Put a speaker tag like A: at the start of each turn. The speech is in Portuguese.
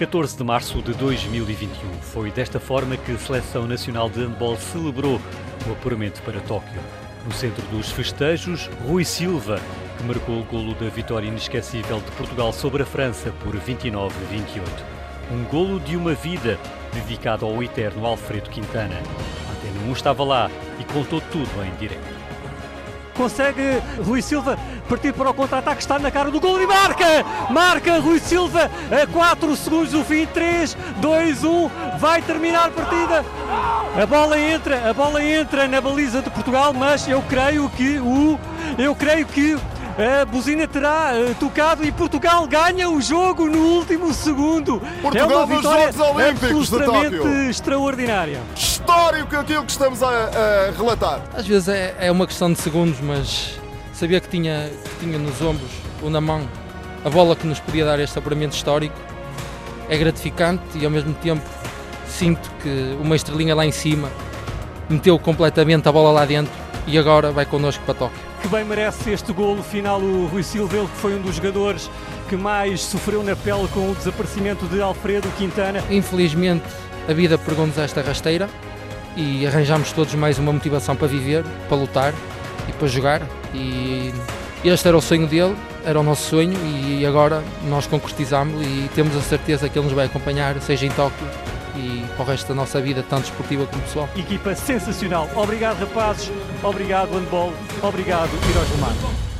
A: 14 de março de 2021. Foi desta forma que a Seleção Nacional de Handball celebrou o apuramento para Tóquio. No centro dos festejos, Rui Silva, que marcou o golo da vitória inesquecível de Portugal sobre a França por 29-28. Um golo de uma vida dedicado ao eterno Alfredo Quintana. A Antena 1 estava lá e contou tudo em direto.
B: Consegue Rui Silva partir para o contra-ataque, está na cara do gol e marca! Marca Rui Silva a 4 segundos do fim, 3, 2, 1, vai terminar a partida. A bola entra, a bola entra na baliza de Portugal, mas eu creio que o eu creio que a buzina terá uh, tocado e Portugal ganha o jogo no último segundo.
C: Portugal
B: é uma vitória absolutamente extraordinária.
C: Histórico aquilo que estamos a, a relatar.
D: Às vezes é, é, uma questão de segundos, mas sabia que tinha, que tinha nos ombros ou na mão a bola que nos podia dar este apuramento histórico é gratificante e ao mesmo tempo sinto que uma estrelinha lá em cima meteu completamente a bola lá dentro e agora vai connosco para Tóquio
B: que bem merece este golo final o Rui Silva, ele que foi um dos jogadores que mais sofreu na pele com o desaparecimento de Alfredo Quintana.
D: Infelizmente a vida pegou-nos esta rasteira e arranjamos todos mais uma motivação para viver, para lutar e para jogar e este era o sonho dele, era o nosso sonho e agora nós concretizamos e temos a certeza que ele nos vai acompanhar, seja em Tóquio e para o resto da nossa vida, tanto esportiva como pessoal.
B: Equipa sensacional. Obrigado, rapazes. Obrigado, handball. Obrigado, Heróis Mar.